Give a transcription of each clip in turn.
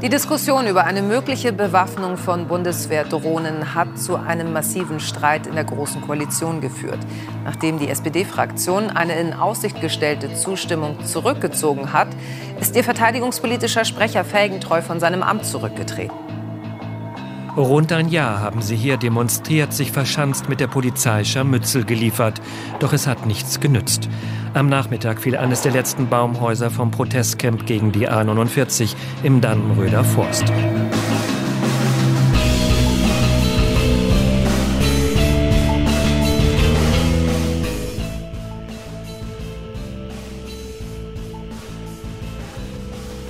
Die Diskussion über eine mögliche Bewaffnung von Bundeswehrdrohnen hat zu einem massiven Streit in der Großen Koalition geführt. Nachdem die SPD-Fraktion eine in Aussicht gestellte Zustimmung zurückgezogen hat, ist ihr verteidigungspolitischer Sprecher Felgentreu von seinem Amt zurückgetreten. Rund ein Jahr haben sie hier demonstriert, sich verschanzt mit der Polizei Scharmützel geliefert. Doch es hat nichts genützt. Am Nachmittag fiel eines der letzten Baumhäuser vom Protestcamp gegen die A49 im Dannenröder Forst.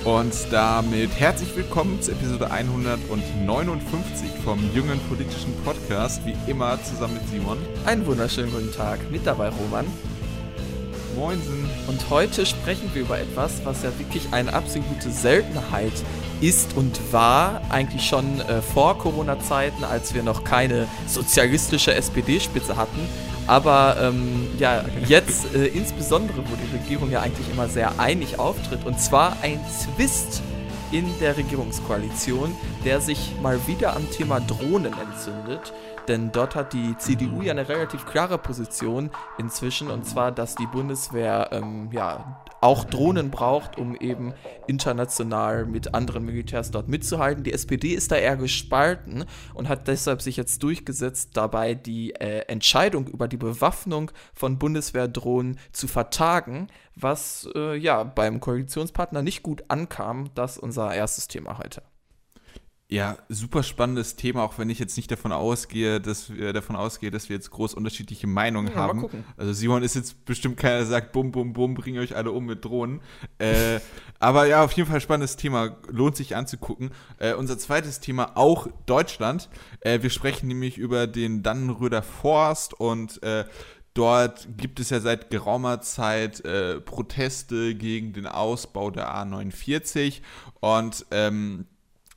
Und damit herzlich willkommen zu Episode 159 vom jungen politischen Podcast, wie immer zusammen mit Simon. Einen wunderschönen guten Tag, mit dabei Roman. Moinsen. Und heute sprechen wir über etwas, was ja wirklich eine absolute Seltenheit ist und war, eigentlich schon äh, vor Corona-Zeiten, als wir noch keine sozialistische SPD-Spitze hatten. Aber ähm, ja, jetzt äh, insbesondere, wo die Regierung ja eigentlich immer sehr einig auftritt, und zwar ein Zwist in der Regierungskoalition, der sich mal wieder am Thema Drohnen entzündet. Denn dort hat die CDU ja eine relativ klare Position inzwischen, und zwar, dass die Bundeswehr ähm, ja auch Drohnen braucht, um eben international mit anderen Militärs dort mitzuhalten. Die SPD ist da eher gespalten und hat deshalb sich jetzt durchgesetzt, dabei die äh, Entscheidung über die Bewaffnung von Bundeswehrdrohnen zu vertagen, was äh, ja beim Koalitionspartner nicht gut ankam. Das ist unser erstes Thema heute. Ja, super spannendes Thema, auch wenn ich jetzt nicht davon ausgehe, dass wir davon ausgehe, dass wir jetzt groß unterschiedliche Meinungen ja, haben. Also Simon ist jetzt bestimmt keiner, der sagt, bum, bum, bum, bring euch alle um mit Drohnen. äh, aber ja, auf jeden Fall spannendes Thema, lohnt sich anzugucken. Äh, unser zweites Thema, auch Deutschland. Äh, wir sprechen nämlich über den Dannenröder Forst und äh, Dort gibt es ja seit geraumer Zeit äh, Proteste gegen den Ausbau der A49 und ähm,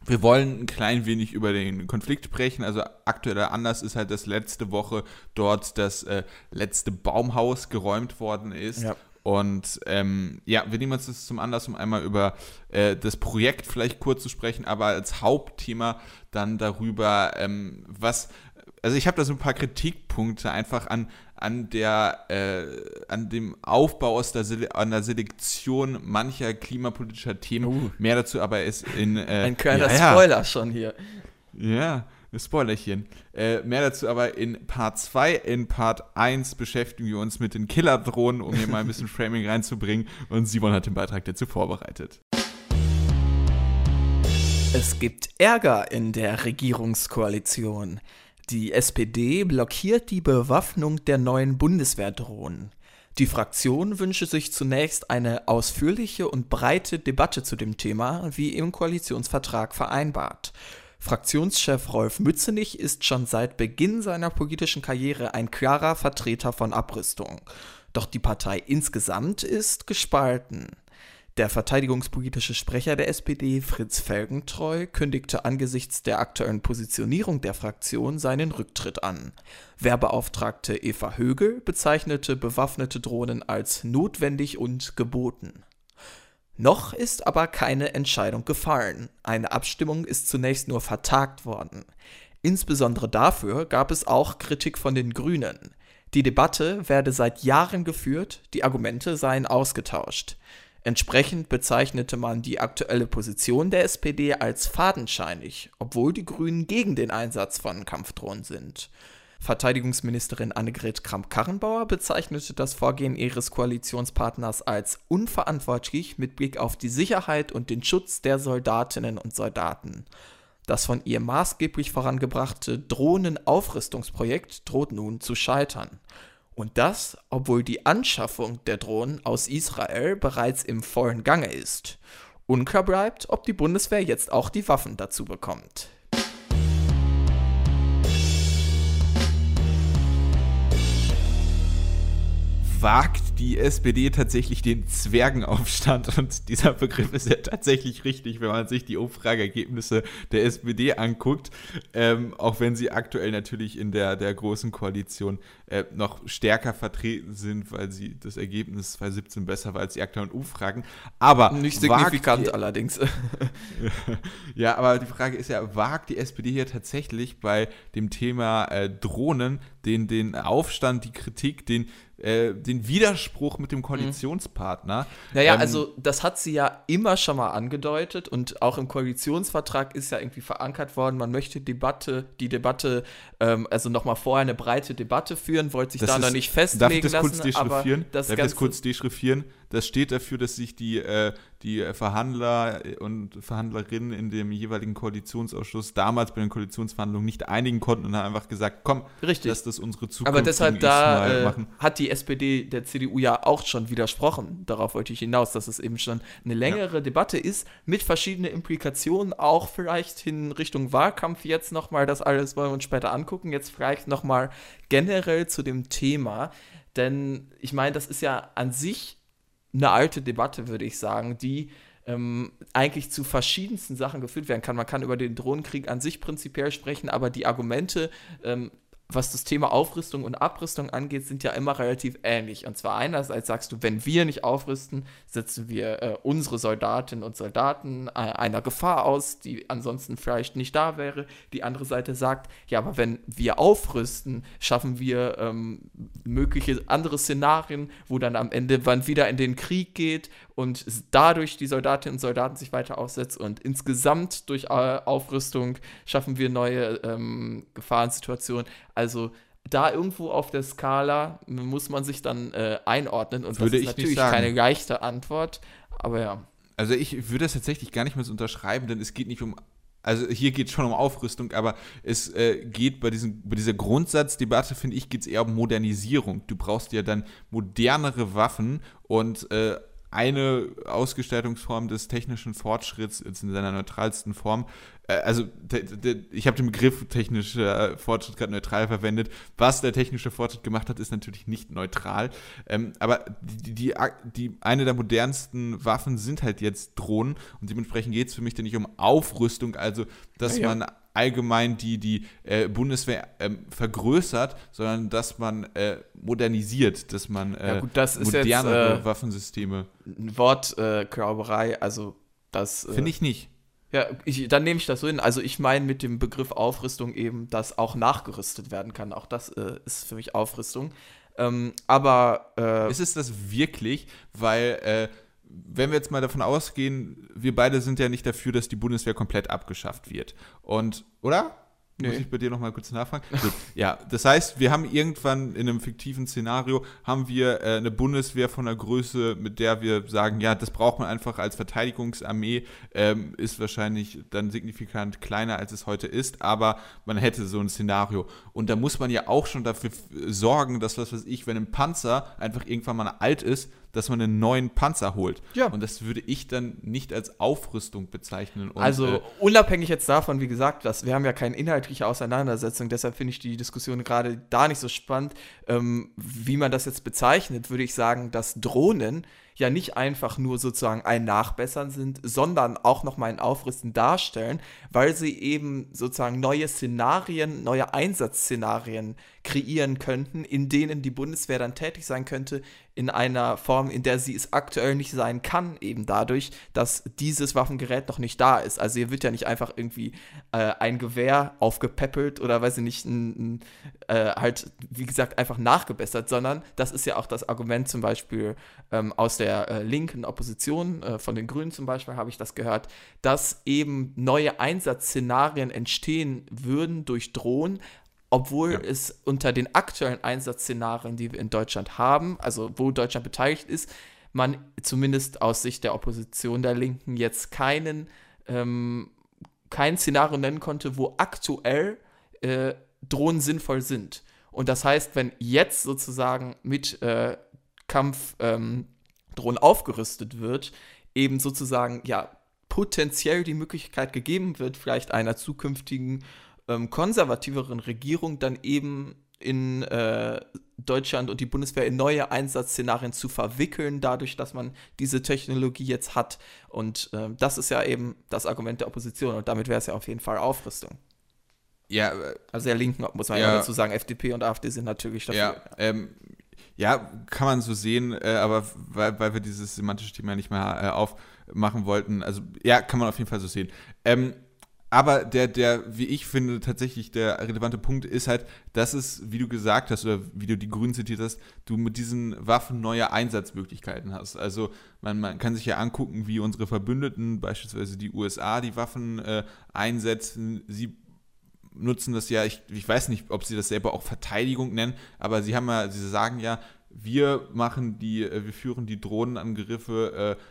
wir wollen ein klein wenig über den Konflikt sprechen. Also aktueller Anlass ist halt, dass letzte Woche dort das äh, letzte Baumhaus geräumt worden ist. Ja. Und ähm, ja, wir nehmen uns das zum Anlass, um einmal über äh, das Projekt vielleicht kurz zu sprechen, aber als Hauptthema dann darüber, ähm, was, also ich habe da so ein paar Kritikpunkte einfach an, an der, äh, an dem Aufbau aus der, Sele an der Selektion mancher klimapolitischer Themen. Uh. Mehr dazu aber ist in. Äh, Ein kleiner ja, Spoiler ja. schon hier. Ja, ein Spoilerchen. Äh, mehr dazu aber in Part 2. In Part 1 beschäftigen wir uns mit den Killerdrohnen, um hier mal ein bisschen Framing reinzubringen. Und Simon hat den Beitrag dazu vorbereitet. Es gibt Ärger in der Regierungskoalition. Die SPD blockiert die Bewaffnung der neuen Bundeswehrdrohnen. Die Fraktion wünsche sich zunächst eine ausführliche und breite Debatte zu dem Thema, wie im Koalitionsvertrag vereinbart. Fraktionschef Rolf Mützenich ist schon seit Beginn seiner politischen Karriere ein klarer Vertreter von Abrüstung. Doch die Partei insgesamt ist gespalten. Der verteidigungspolitische Sprecher der SPD, Fritz Felgentreu, kündigte angesichts der aktuellen Positionierung der Fraktion seinen Rücktritt an. Wehrbeauftragte Eva Högel bezeichnete bewaffnete Drohnen als notwendig und geboten. Noch ist aber keine Entscheidung gefallen. Eine Abstimmung ist zunächst nur vertagt worden. Insbesondere dafür gab es auch Kritik von den Grünen. Die Debatte werde seit Jahren geführt, die Argumente seien ausgetauscht. Entsprechend bezeichnete man die aktuelle Position der SPD als fadenscheinig, obwohl die Grünen gegen den Einsatz von Kampfdrohnen sind. Verteidigungsministerin Annegret Kramp-Karrenbauer bezeichnete das Vorgehen ihres Koalitionspartners als unverantwortlich mit Blick auf die Sicherheit und den Schutz der Soldatinnen und Soldaten. Das von ihr maßgeblich vorangebrachte Drohnenaufrüstungsprojekt droht nun zu scheitern. Und das, obwohl die Anschaffung der Drohnen aus Israel bereits im vollen Gange ist. Unklar bleibt, ob die Bundeswehr jetzt auch die Waffen dazu bekommt. Wagt die SPD tatsächlich den Zwergenaufstand. Und dieser Begriff ist ja tatsächlich richtig, wenn man sich die Umfrageergebnisse der SPD anguckt. Ähm, auch wenn sie aktuell natürlich in der, der großen Koalition äh, noch stärker vertreten sind, weil sie das Ergebnis 2017 besser war als die aktuellen Umfragen. Aber nicht signifikant die, allerdings. ja, aber die Frage ist ja, wagt die SPD hier tatsächlich bei dem Thema äh, Drohnen den, den Aufstand, die Kritik, den äh, den Widerspruch mit dem mhm. Koalitionspartner. Naja, ähm, also das hat sie ja immer schon mal angedeutet und auch im Koalitionsvertrag ist ja irgendwie verankert worden, man möchte Debatte, die Debatte, ähm, also nochmal vorher eine breite Debatte führen, wollte sich da noch nicht festlegen darf ich das lassen. Kurz dechiffrieren? Das darf ich das kurz dechiffrieren? Das steht dafür, dass sich die, äh, die Verhandler und Verhandlerinnen in dem jeweiligen Koalitionsausschuss damals bei den Koalitionsverhandlungen nicht einigen konnten und haben einfach gesagt, komm, Richtig. lass das unsere Zukunft Aber deshalb da äh, hat die SPD der CDU ja auch schon widersprochen. Darauf wollte ich hinaus, dass es eben schon eine längere ja. Debatte ist, mit verschiedenen Implikationen, auch vielleicht in Richtung Wahlkampf jetzt nochmal, das alles wollen wir uns später angucken, jetzt vielleicht nochmal generell zu dem Thema. Denn ich meine, das ist ja an sich eine alte Debatte, würde ich sagen, die ähm, eigentlich zu verschiedensten Sachen geführt werden kann. Man kann über den Drohnenkrieg an sich prinzipiell sprechen, aber die Argumente ähm, was das Thema Aufrüstung und Abrüstung angeht, sind ja immer relativ ähnlich. Und zwar einerseits sagst du, wenn wir nicht aufrüsten, setzen wir äh, unsere Soldatinnen und Soldaten äh, einer Gefahr aus, die ansonsten vielleicht nicht da wäre. Die andere Seite sagt, ja, aber wenn wir aufrüsten, schaffen wir ähm, mögliche andere Szenarien, wo dann am Ende man wieder in den Krieg geht und dadurch die Soldatinnen und Soldaten sich weiter aufsetzen und insgesamt durch äh, Aufrüstung schaffen wir neue ähm, Gefahrensituationen. Also da irgendwo auf der Skala muss man sich dann äh, einordnen und würde das ist natürlich keine leichte Antwort, aber ja. Also ich würde das tatsächlich gar nicht mehr so unterschreiben, denn es geht nicht um also hier geht es schon um Aufrüstung, aber es äh, geht bei, diesem, bei dieser Grundsatzdebatte, finde ich, geht es eher um Modernisierung. Du brauchst ja dann modernere Waffen und äh, eine Ausgestaltungsform des technischen Fortschritts in seiner neutralsten Form. Äh, also ich habe den Begriff technischer Fortschritt gerade neutral verwendet. Was der technische Fortschritt gemacht hat, ist natürlich nicht neutral. Ähm, aber die, die, die, eine der modernsten Waffen sind halt jetzt Drohnen und dementsprechend geht es für mich dann nicht um Aufrüstung, also dass ja, ja. man allgemein die, die äh, Bundeswehr ähm, vergrößert, sondern dass man äh, modernisiert, dass man äh, ja gut, das modernere jetzt, äh, Waffensysteme. Ein Wortklauberei, also das. Äh, Finde ich nicht. Ja, ich, dann nehme ich das so hin. Also ich meine mit dem Begriff Aufrüstung eben, dass auch nachgerüstet werden kann. Auch das äh, ist für mich Aufrüstung. Ähm, aber ist es das wirklich? Weil wenn wir jetzt mal davon ausgehen, wir beide sind ja nicht dafür, dass die Bundeswehr komplett abgeschafft wird. Und, oder? Nee. Muss ich bei dir nochmal kurz nachfragen? Gut. Ja, das heißt, wir haben irgendwann in einem fiktiven Szenario, haben wir äh, eine Bundeswehr von einer Größe, mit der wir sagen, ja, das braucht man einfach als Verteidigungsarmee, ähm, ist wahrscheinlich dann signifikant kleiner, als es heute ist, aber man hätte so ein Szenario. Und da muss man ja auch schon dafür sorgen, dass, was weiß ich, wenn ein Panzer einfach irgendwann mal alt ist, dass man einen neuen Panzer holt. Ja. Und das würde ich dann nicht als Aufrüstung bezeichnen. Und, also äh, unabhängig jetzt davon, wie gesagt, dass wir haben ja keine inhaltliche Auseinandersetzung, deshalb finde ich die Diskussion gerade da nicht so spannend. Ähm, wie man das jetzt bezeichnet, würde ich sagen, dass Drohnen ja nicht einfach nur sozusagen ein Nachbessern sind, sondern auch nochmal ein Aufrüsten darstellen, weil sie eben sozusagen neue Szenarien, neue Einsatzszenarien kreieren könnten, in denen die Bundeswehr dann tätig sein könnte, in einer Form, in der sie es aktuell nicht sein kann, eben dadurch, dass dieses Waffengerät noch nicht da ist. Also hier wird ja nicht einfach irgendwie äh, ein Gewehr aufgepäppelt oder weiß ich nicht, ein, ein, äh, halt, wie gesagt, einfach nachgebessert, sondern das ist ja auch das Argument zum Beispiel ähm, aus der äh, linken Opposition, äh, von den Grünen zum Beispiel habe ich das gehört, dass eben neue Einsatzszenarien entstehen würden durch Drohnen, obwohl ja. es unter den aktuellen Einsatzszenarien, die wir in Deutschland haben, also wo Deutschland beteiligt ist, man zumindest aus Sicht der Opposition der Linken jetzt keinen, ähm, kein Szenario nennen konnte, wo aktuell äh, Drohnen sinnvoll sind. Und das heißt, wenn jetzt sozusagen mit äh, Kampfdrohnen ähm, aufgerüstet wird, eben sozusagen ja potenziell die Möglichkeit gegeben wird, vielleicht einer zukünftigen ähm, konservativeren Regierung dann eben in äh, Deutschland und die Bundeswehr in neue Einsatzszenarien zu verwickeln, dadurch, dass man diese Technologie jetzt hat. Und äh, das ist ja eben das Argument der Opposition und damit wäre es ja auf jeden Fall Aufrüstung. Ja, also der Linken muss man ja, ja dazu sagen, FDP und AfD sind natürlich dafür. Ja, ähm, ja kann man so sehen, äh, aber weil, weil wir dieses semantische Thema nicht mehr äh, aufmachen wollten, also ja, kann man auf jeden Fall so sehen. Ähm, aber der, der, wie ich finde, tatsächlich der relevante Punkt ist halt, dass es, wie du gesagt hast, oder wie du die Grünen zitiert hast, du mit diesen Waffen neue Einsatzmöglichkeiten hast. Also man, man kann sich ja angucken, wie unsere Verbündeten, beispielsweise die USA, die Waffen äh, einsetzen. Sie nutzen das ja, ich, ich weiß nicht, ob sie das selber auch Verteidigung nennen, aber sie haben ja, sie sagen ja, wir machen die, äh, wir führen die Drohnenangriffe äh,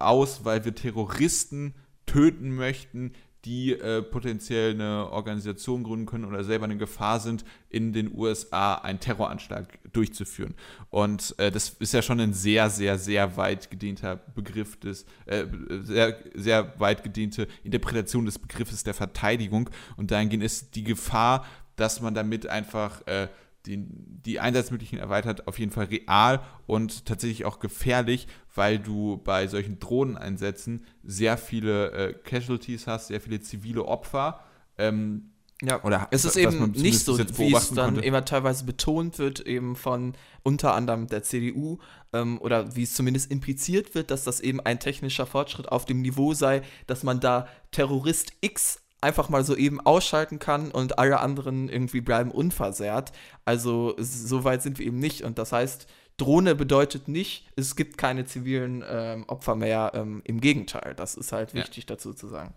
aus, weil wir Terroristen töten möchten, die äh, potenziell eine Organisation gründen können oder selber in Gefahr sind, in den USA einen Terroranschlag durchzuführen. Und äh, das ist ja schon ein sehr, sehr, sehr weit gedehnter Begriff des, äh, sehr, sehr weit gedehnte Interpretation des Begriffes der Verteidigung. Und dahingehend ist die Gefahr, dass man damit einfach äh, die, die Einsatzmöglichkeiten erweitert, auf jeden Fall real und tatsächlich auch gefährlich, weil du bei solchen Drohneneinsätzen sehr viele äh, Casualties hast, sehr viele zivile Opfer. Ähm, ja, oder es ist eben nicht so, wie es dann konnte. immer teilweise betont wird, eben von unter anderem der CDU, ähm, oder wie es zumindest impliziert wird, dass das eben ein technischer Fortschritt auf dem Niveau sei, dass man da Terrorist X einfach mal so eben ausschalten kann und alle anderen irgendwie bleiben unversehrt. Also so weit sind wir eben nicht. Und das heißt, Drohne bedeutet nicht, es gibt keine zivilen ähm, Opfer mehr. Ähm, Im Gegenteil, das ist halt wichtig ja. dazu zu sagen.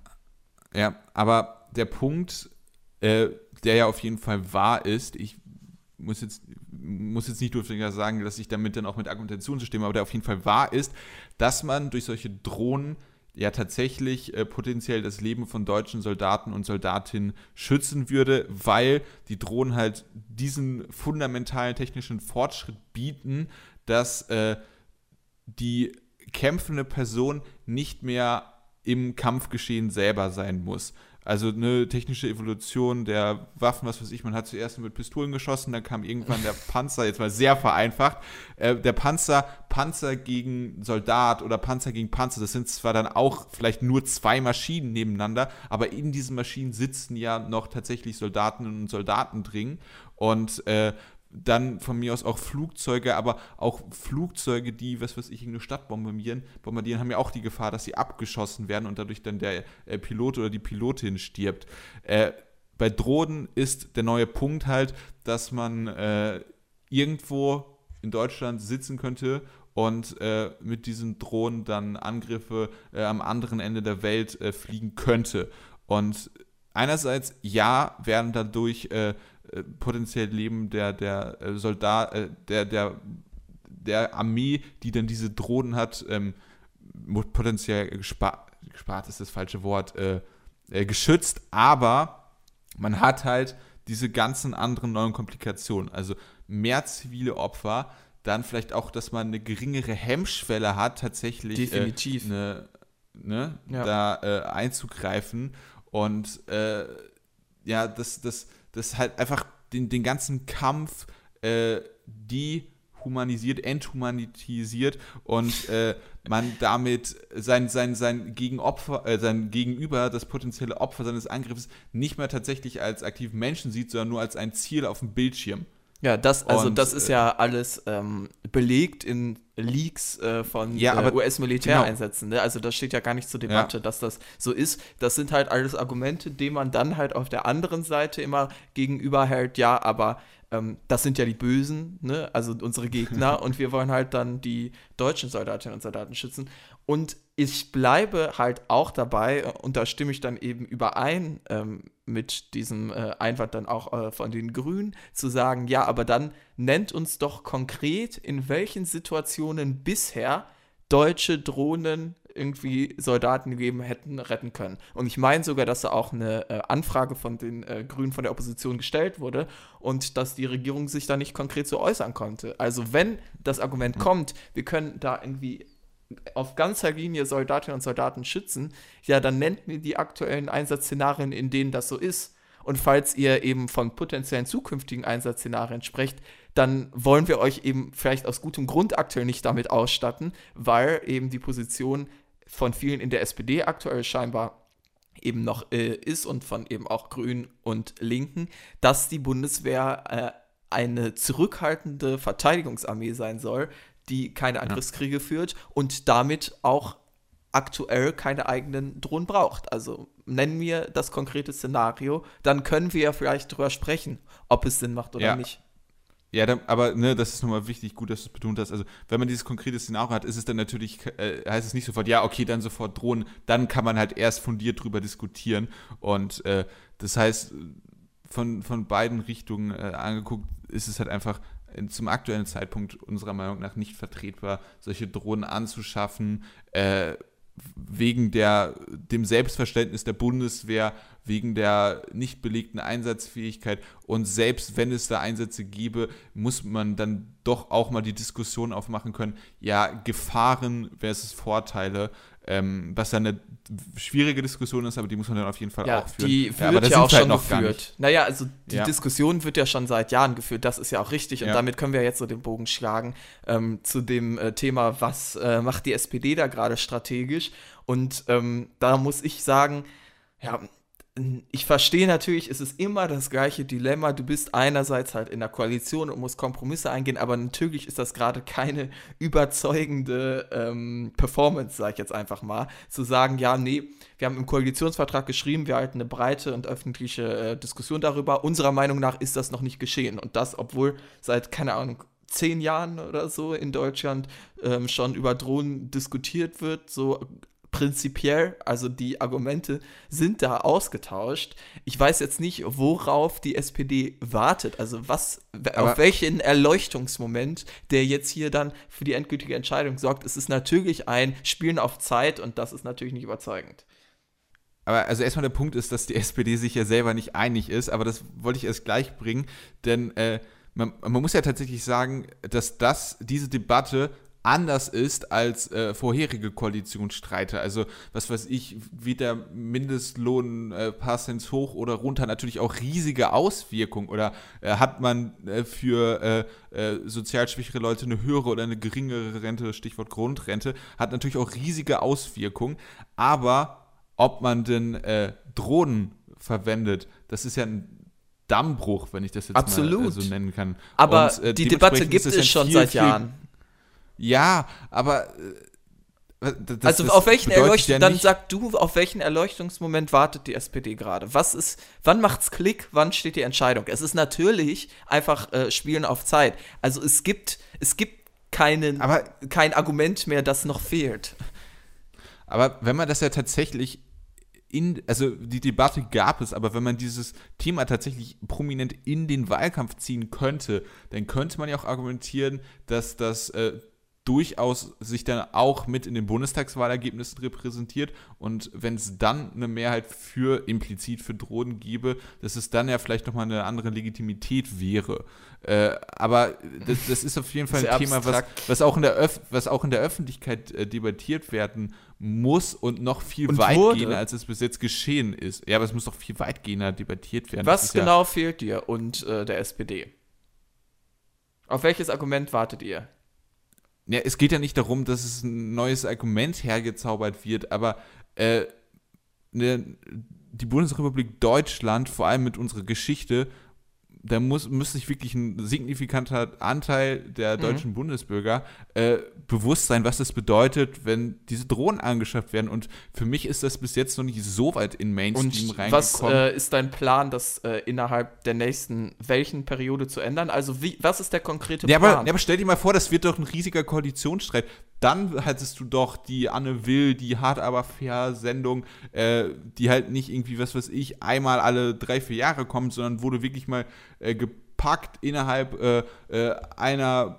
Ja, aber der Punkt, äh, der ja auf jeden Fall wahr ist, ich muss jetzt, muss jetzt nicht durchgängig sagen, dass ich damit dann auch mit Argumentation zu stimme, aber der auf jeden Fall wahr ist, dass man durch solche Drohnen ja tatsächlich äh, potenziell das Leben von deutschen Soldaten und Soldatinnen schützen würde, weil die Drohnen halt diesen fundamentalen technischen Fortschritt bieten, dass äh, die kämpfende Person nicht mehr im Kampfgeschehen selber sein muss. Also eine technische Evolution der Waffen, was weiß ich, man hat zuerst mit Pistolen geschossen, dann kam irgendwann der Panzer, jetzt mal sehr vereinfacht, äh, der Panzer, Panzer gegen Soldat oder Panzer gegen Panzer, das sind zwar dann auch vielleicht nur zwei Maschinen nebeneinander, aber in diesen Maschinen sitzen ja noch tatsächlich Soldatinnen und Soldaten drin. Und äh, dann von mir aus auch Flugzeuge, aber auch Flugzeuge, die, was weiß ich, eine Stadt bombardieren, bombardieren, haben ja auch die Gefahr, dass sie abgeschossen werden und dadurch dann der äh, Pilot oder die Pilotin stirbt. Äh, bei Drohnen ist der neue Punkt halt, dass man äh, irgendwo in Deutschland sitzen könnte und äh, mit diesen Drohnen dann Angriffe äh, am anderen Ende der Welt äh, fliegen könnte. Und einerseits, ja, werden dadurch äh, potenziell Leben der, der äh, Soldat, äh, der, der, der Armee, die dann diese Drohnen hat, ähm, potenziell gespart, gespart ist das falsche Wort, äh, äh, geschützt, aber man hat halt diese ganzen anderen neuen Komplikationen, also mehr zivile Opfer, dann vielleicht auch, dass man eine geringere Hemmschwelle hat, tatsächlich Definitiv. Äh, ne, ne, ja. da einzugreifen und ja, das, das, das halt einfach den, den ganzen Kampf äh, dehumanisiert, enthumanitisiert und äh, man damit sein, sein, sein, Gegenopfer, äh, sein Gegenüber, das potenzielle Opfer seines Angriffs, nicht mehr tatsächlich als aktiven Menschen sieht, sondern nur als ein Ziel auf dem Bildschirm. Ja, das, also und, das ist ja äh, alles ähm, belegt in Leaks äh, von ja, äh, US-Militäreinsätzen. Genau. Ne? Also das steht ja gar nicht zur Debatte, ja. dass das so ist. Das sind halt alles Argumente, denen man dann halt auf der anderen Seite immer gegenüber hält, ja, aber ähm, das sind ja die Bösen, ne? also unsere Gegner, und wir wollen halt dann die deutschen Soldatinnen und Soldaten schützen. Und ich bleibe halt auch dabei, und da stimme ich dann eben überein ähm, mit diesem äh, Einwand dann auch äh, von den Grünen, zu sagen, ja, aber dann nennt uns doch konkret, in welchen Situationen bisher deutsche Drohnen irgendwie Soldaten gegeben hätten retten können. Und ich meine sogar, dass da auch eine äh, Anfrage von den äh, Grünen von der Opposition gestellt wurde und dass die Regierung sich da nicht konkret so äußern konnte. Also wenn das Argument mhm. kommt, wir können da irgendwie auf ganzer Linie Soldatinnen und Soldaten schützen, ja, dann nennt mir die aktuellen Einsatzszenarien, in denen das so ist. Und falls ihr eben von potenziellen zukünftigen Einsatzszenarien sprecht, dann wollen wir euch eben vielleicht aus gutem Grund aktuell nicht damit ausstatten, weil eben die Position von vielen in der SPD aktuell scheinbar eben noch äh, ist und von eben auch Grünen und Linken, dass die Bundeswehr äh, eine zurückhaltende Verteidigungsarmee sein soll, die keine Angriffskriege ja. führt und damit auch aktuell keine eigenen Drohnen braucht. Also nennen wir das konkrete Szenario, dann können wir ja vielleicht drüber sprechen, ob es Sinn macht oder ja. nicht. Ja, dann, aber ne, das ist nochmal wichtig, gut, dass du es betont hast. Also, wenn man dieses konkrete Szenario hat, ist es dann natürlich, äh, heißt es nicht sofort, ja, okay, dann sofort drohen. Dann kann man halt erst fundiert drüber diskutieren. Und äh, das heißt, von, von beiden Richtungen äh, angeguckt, ist es halt einfach zum aktuellen Zeitpunkt unserer Meinung nach nicht vertretbar, solche Drohnen anzuschaffen, äh, wegen der, dem Selbstverständnis der Bundeswehr, wegen der nicht belegten Einsatzfähigkeit. Und selbst wenn es da Einsätze gäbe, muss man dann doch auch mal die Diskussion aufmachen können, ja, Gefahren versus Vorteile, ähm, was dann eine schwierige Diskussion ist, aber die muss man dann auf jeden Fall ja, auch führen. Die wird ja, aber ja auch halt schon geführt. Naja, also die ja. Diskussion wird ja schon seit Jahren geführt, das ist ja auch richtig und ja. damit können wir jetzt so den Bogen schlagen ähm, zu dem äh, Thema, was äh, macht die SPD da gerade strategisch und ähm, da muss ich sagen, ja, ich verstehe natürlich, es ist immer das gleiche Dilemma. Du bist einerseits halt in der Koalition und musst Kompromisse eingehen, aber natürlich ist das gerade keine überzeugende ähm, Performance, sage ich jetzt einfach mal, zu sagen, ja, nee, wir haben im Koalitionsvertrag geschrieben, wir halten eine breite und öffentliche äh, Diskussion darüber. Unserer Meinung nach ist das noch nicht geschehen. Und das, obwohl seit, keine Ahnung, zehn Jahren oder so in Deutschland ähm, schon über Drohnen diskutiert wird, so prinzipiell, also die Argumente sind da ausgetauscht. Ich weiß jetzt nicht, worauf die SPD wartet, also was, Aber auf welchen Erleuchtungsmoment, der jetzt hier dann für die endgültige Entscheidung sorgt. Es ist natürlich ein Spielen auf Zeit und das ist natürlich nicht überzeugend. Aber also erstmal der Punkt ist, dass die SPD sich ja selber nicht einig ist, aber das wollte ich erst gleich bringen, denn äh, man, man, muss ja tatsächlich sagen, dass das, diese Debatte anders ist als äh, vorherige Koalitionsstreite. Also, was weiß ich, wie der Mindestlohn äh, paar Cent hoch oder runter natürlich auch riesige Auswirkungen. Oder äh, hat man äh, für äh, äh, sozial schwächere Leute eine höhere oder eine geringere Rente, Stichwort Grundrente, hat natürlich auch riesige Auswirkungen. Aber ob man denn Drohnen verwendet, das ist ja ein Dammbruch, wenn ich das jetzt Absolut. mal so nennen kann. Aber Und, die Debatte gibt es schon viel, seit Jahren. Ja, aber. Äh, das, also auf welchen Erleuchtung, ja dann sag du, auf welchen Erleuchtungsmoment wartet die SPD gerade? Was ist, wann macht's Klick, wann steht die Entscheidung? Es ist natürlich einfach äh, Spielen auf Zeit. Also es gibt, es gibt keinen, aber, kein Argument mehr, das noch fehlt. Aber wenn man das ja tatsächlich in, also die Debatte gab es, aber wenn man dieses Thema tatsächlich prominent in den Wahlkampf ziehen könnte, dann könnte man ja auch argumentieren, dass das äh, durchaus sich dann auch mit in den Bundestagswahlergebnissen repräsentiert und wenn es dann eine Mehrheit für implizit für Drohnen gäbe, dass es dann ja vielleicht nochmal eine andere Legitimität wäre. Äh, aber das, das, ist auf jeden Fall ein Thema, was, was, auch in der Öf was auch in der Öffentlichkeit äh, debattiert werden muss und noch viel und weitgehender, als es bis jetzt geschehen ist. Ja, aber es muss doch viel weitgehender debattiert werden. Was genau ja fehlt dir und äh, der SPD? Auf welches Argument wartet ihr? Ja, es geht ja nicht darum, dass es ein neues Argument hergezaubert wird, aber äh, ne, die Bundesrepublik Deutschland, vor allem mit unserer Geschichte, da muss, muss sich wirklich ein signifikanter Anteil der mhm. deutschen mhm. Bundesbürger äh, bewusst sein, was das bedeutet, wenn diese Drohnen angeschafft werden. Und für mich ist das bis jetzt noch nicht so weit in Mainstream Und reingekommen. Was äh, ist dein Plan, das äh, innerhalb der nächsten welchen Periode zu ändern? Also wie, was ist der konkrete Plan? Ja aber, ja, aber stell dir mal vor, das wird doch ein riesiger Koalitionsstreit. Dann hattest du doch die Anne Will, die Hart aber fair Sendung, äh, die halt nicht irgendwie, was weiß ich, einmal alle drei, vier Jahre kommt, sondern wurde wirklich mal äh, gepackt innerhalb äh, äh, einer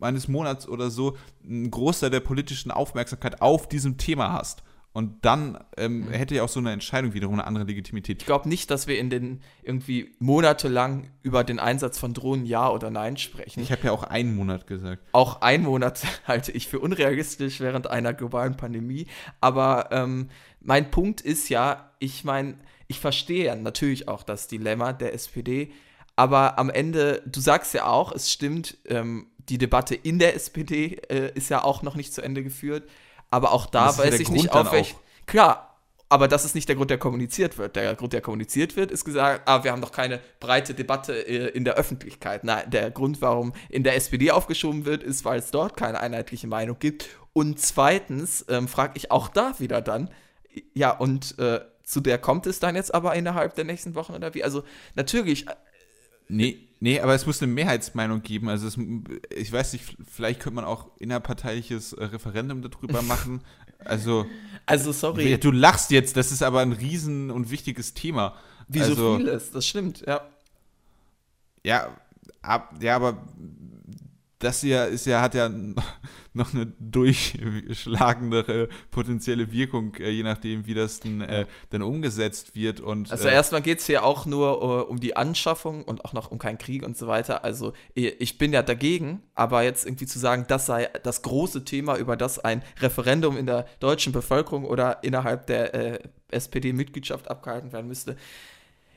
eines Monats oder so einen Großteil der politischen Aufmerksamkeit auf diesem Thema hast. Und dann ähm, mhm. hätte ja auch so eine Entscheidung wiederum eine andere Legitimität. Ich glaube nicht, dass wir in den irgendwie monatelang über den Einsatz von Drohnen ja oder nein sprechen. Ich habe ja auch einen Monat gesagt. Auch einen Monat halte ich für unrealistisch während einer globalen Pandemie. Aber ähm, mein Punkt ist ja, ich meine, ich verstehe natürlich auch das Dilemma der SPD, aber am Ende, du sagst ja auch, es stimmt, ähm, die Debatte in der SPD äh, ist ja auch noch nicht zu Ende geführt. Aber auch da weiß ich Grund nicht, auf welch. Klar, aber das ist nicht der Grund, der kommuniziert wird. Der Grund, der kommuniziert wird, ist gesagt, ah, wir haben doch keine breite Debatte äh, in der Öffentlichkeit. Nein, der Grund, warum in der SPD aufgeschoben wird, ist, weil es dort keine einheitliche Meinung gibt. Und zweitens ähm, frage ich auch da wieder dann, ja, und äh, zu der kommt es dann jetzt aber innerhalb der nächsten Wochen oder wie? Also natürlich. Nee, Nee, aber es muss eine Mehrheitsmeinung geben. Also es, ich weiß nicht, vielleicht könnte man auch innerparteiliches äh, Referendum darüber machen. Also, also sorry. Du lachst jetzt, das ist aber ein riesen und wichtiges Thema. Wie also, so vieles, das stimmt, ja. Ja, ab, ja, aber das hier ist ja, hat ja noch eine durchschlagendere potenzielle Wirkung, äh, je nachdem, wie das denn, äh, dann umgesetzt wird. Und, also äh, erstmal geht es hier auch nur uh, um die Anschaffung und auch noch um keinen Krieg und so weiter. Also ich bin ja dagegen, aber jetzt irgendwie zu sagen, das sei das große Thema, über das ein Referendum in der deutschen Bevölkerung oder innerhalb der äh, SPD-Mitgliedschaft abgehalten werden müsste.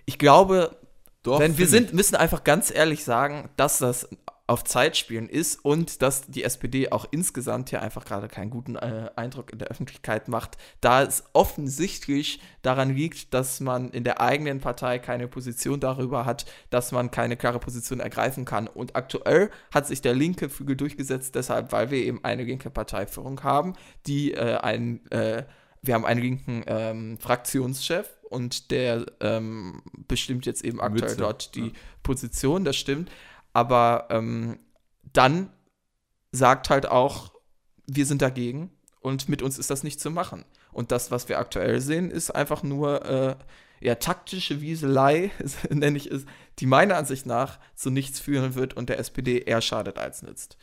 Ich glaube, doch, Denn wir sind, müssen einfach ganz ehrlich sagen, dass das auf Zeit spielen ist und dass die SPD auch insgesamt hier einfach gerade keinen guten äh, Eindruck in der Öffentlichkeit macht, da es offensichtlich daran liegt, dass man in der eigenen Partei keine Position darüber hat, dass man keine klare Position ergreifen kann. Und aktuell hat sich der linke Flügel durchgesetzt, deshalb, weil wir eben eine linke Parteiführung haben, die äh, einen, äh, wir haben einen linken ähm, Fraktionschef und der ähm, bestimmt jetzt eben aktuell Mütze. dort die ja. Position, das stimmt. Aber ähm, dann sagt halt auch, wir sind dagegen und mit uns ist das nicht zu machen. Und das, was wir aktuell sehen, ist einfach nur äh, ja, taktische Wieselei, nenne ich es, die meiner Ansicht nach zu nichts führen wird und der SPD eher schadet als nützt.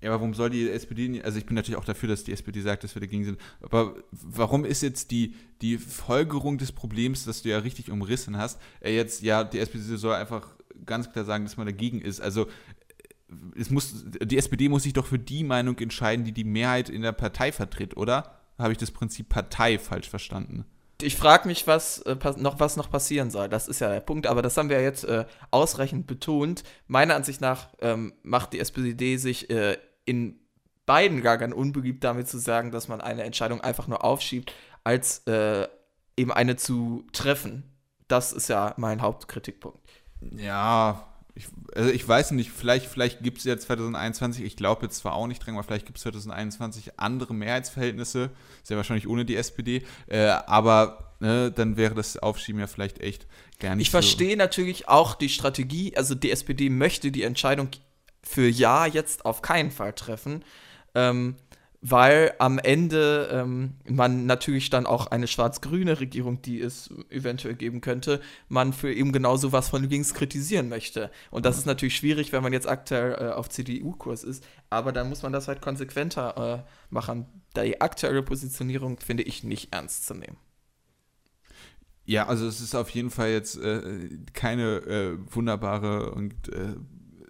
Ja, aber warum soll die SPD, also ich bin natürlich auch dafür, dass die SPD sagt, dass wir dagegen sind, aber warum ist jetzt die, die Folgerung des Problems, das du ja richtig umrissen hast, äh, jetzt, ja, die SPD soll einfach ganz klar sagen, dass man dagegen ist. Also es muss, die SPD muss sich doch für die Meinung entscheiden, die die Mehrheit in der Partei vertritt, oder? Habe ich das Prinzip Partei falsch verstanden? Ich frage mich, was, äh, noch, was noch passieren soll. Das ist ja der Punkt, aber das haben wir jetzt äh, ausreichend betont. Meiner Ansicht nach ähm, macht die SPD sich äh, in beiden Lagern unbeliebt damit zu sagen, dass man eine Entscheidung einfach nur aufschiebt, als äh, eben eine zu treffen. Das ist ja mein Hauptkritikpunkt. Ja, ich, also ich weiß nicht, vielleicht, vielleicht gibt es ja 2021, ich glaube jetzt zwar auch nicht dran, aber vielleicht gibt es 2021 andere Mehrheitsverhältnisse, sehr wahrscheinlich ohne die SPD, äh, aber ne, dann wäre das Aufschieben ja vielleicht echt gar nicht Ich verstehe so. natürlich auch die Strategie, also die SPD möchte die Entscheidung für Ja jetzt auf keinen Fall treffen. Ähm, weil am Ende ähm, man natürlich dann auch eine schwarz-grüne Regierung, die es eventuell geben könnte, man für eben genau sowas von links kritisieren möchte. Und das ist natürlich schwierig, wenn man jetzt aktuell äh, auf CDU-Kurs ist, aber dann muss man das halt konsequenter äh, machen. Die aktuelle Positionierung finde ich nicht ernst zu nehmen. Ja, also es ist auf jeden Fall jetzt äh, keine äh, wunderbare und äh,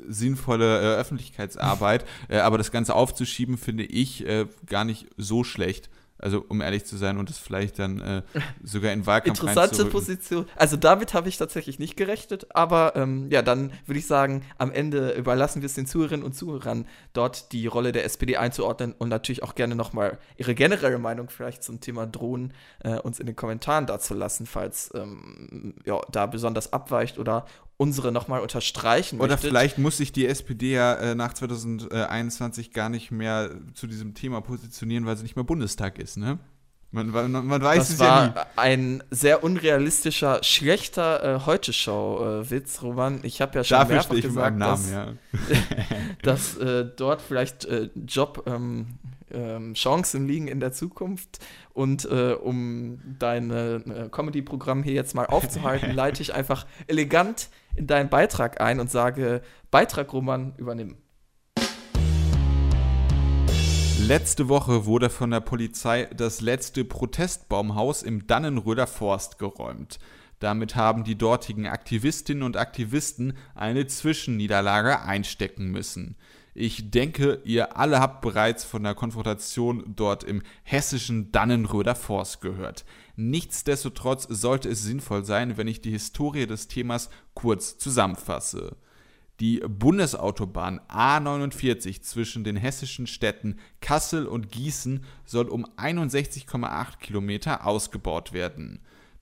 sinnvolle äh, Öffentlichkeitsarbeit. äh, aber das Ganze aufzuschieben, finde ich äh, gar nicht so schlecht. Also um ehrlich zu sein und das vielleicht dann äh, sogar in Wahlkampf Interessante Position. Also damit habe ich tatsächlich nicht gerechnet, aber ähm, ja, dann würde ich sagen, am Ende überlassen wir es den Zuhörerinnen und Zuhörern, dort die Rolle der SPD einzuordnen und natürlich auch gerne nochmal ihre generelle Meinung vielleicht zum Thema Drohnen äh, uns in den Kommentaren dazu lassen, falls ähm, ja, da besonders abweicht oder unsere nochmal unterstreichen Oder möchtet. vielleicht muss sich die SPD ja äh, nach 2021 gar nicht mehr zu diesem Thema positionieren, weil sie nicht mehr Bundestag ist, ne? Man, man, man weiß das es ja nie. ein sehr unrealistischer, schlechter äh, Heute-Show-Witz, äh, Roman. Ich habe ja schon Dafür mehrfach gesagt, Namen, dass, ja. dass äh, dort vielleicht äh, Job ähm, ähm, Chancen liegen in der Zukunft. Und äh, um dein äh, Comedy-Programm hier jetzt mal aufzuhalten, leite ich einfach elegant in deinen Beitrag ein und sage: Beitrag, Roman, übernimm. Letzte Woche wurde von der Polizei das letzte Protestbaumhaus im Dannenröder Forst geräumt. Damit haben die dortigen Aktivistinnen und Aktivisten eine Zwischenniederlage einstecken müssen. Ich denke, ihr alle habt bereits von der Konfrontation dort im hessischen Dannenröder Forst gehört. Nichtsdestotrotz sollte es sinnvoll sein, wenn ich die Historie des Themas kurz zusammenfasse. Die Bundesautobahn A49 zwischen den hessischen Städten Kassel und Gießen soll um 61,8 Kilometer ausgebaut werden.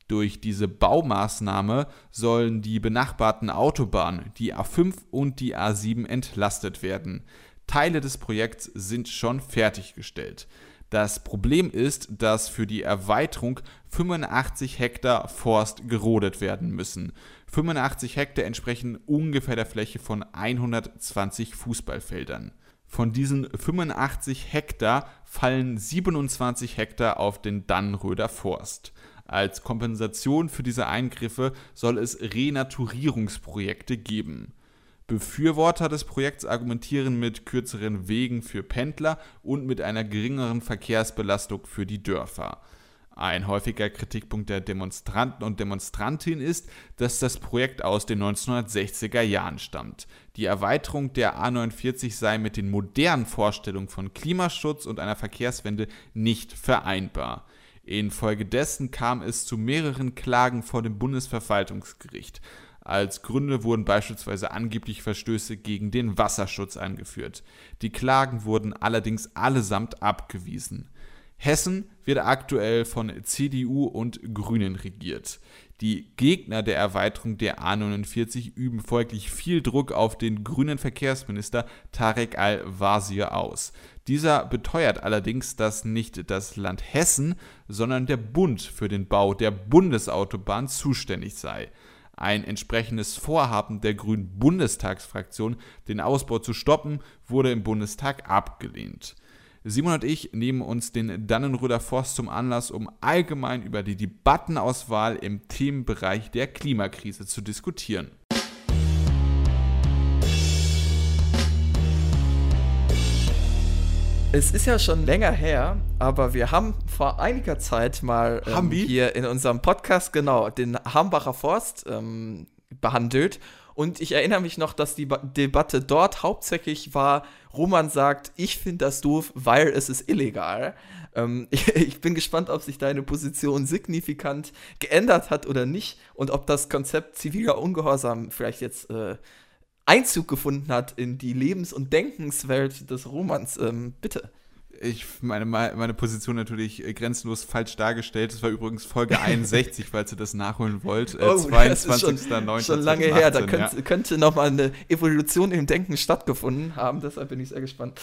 Durch diese Baumaßnahme sollen die benachbarten Autobahnen, die A5 und die A7, entlastet werden. Teile des Projekts sind schon fertiggestellt. Das Problem ist, dass für die Erweiterung 85 Hektar Forst gerodet werden müssen. 85 Hektar entsprechen ungefähr der Fläche von 120 Fußballfeldern. Von diesen 85 Hektar fallen 27 Hektar auf den Dannröder Forst. Als Kompensation für diese Eingriffe soll es Renaturierungsprojekte geben. Befürworter des Projekts argumentieren mit kürzeren Wegen für Pendler und mit einer geringeren Verkehrsbelastung für die Dörfer. Ein häufiger Kritikpunkt der Demonstranten und Demonstrantinnen ist, dass das Projekt aus den 1960er Jahren stammt. Die Erweiterung der A49 sei mit den modernen Vorstellungen von Klimaschutz und einer Verkehrswende nicht vereinbar. Infolgedessen kam es zu mehreren Klagen vor dem Bundesverwaltungsgericht. Als Gründe wurden beispielsweise angeblich Verstöße gegen den Wasserschutz angeführt. Die Klagen wurden allerdings allesamt abgewiesen. Hessen wird aktuell von CDU und Grünen regiert. Die Gegner der Erweiterung der A49 üben folglich viel Druck auf den grünen Verkehrsminister Tarek Al-Wazir aus. Dieser beteuert allerdings, dass nicht das Land Hessen, sondern der Bund für den Bau der Bundesautobahn zuständig sei. Ein entsprechendes Vorhaben der Grünen Bundestagsfraktion, den Ausbau zu stoppen, wurde im Bundestag abgelehnt. Simon und ich nehmen uns den Dannenröder Forst zum Anlass, um allgemein über die Debattenauswahl im Themenbereich der Klimakrise zu diskutieren. Es ist ja schon länger her, aber wir haben vor einiger Zeit mal ähm, hier in unserem Podcast genau den Hambacher Forst ähm, behandelt. Und ich erinnere mich noch, dass die ba Debatte dort hauptsächlich war, Roman sagt, ich finde das doof, weil es ist illegal. Ähm, ich, ich, bin gespannt, ob sich deine Position signifikant geändert hat oder nicht und ob das Konzept ziviler Ungehorsam vielleicht jetzt äh, Einzug gefunden hat in die Lebens- und Denkenswelt des Romans. Ähm, bitte. Ich meine, meine Position natürlich äh, grenzenlos falsch dargestellt. Das war übrigens Folge 61, falls ihr das nachholen wollt. Äh, oh, 22.09. Schon, lange her. Da könnte, ja. könnte nochmal eine Evolution im Denken stattgefunden haben. Deshalb bin ich sehr gespannt.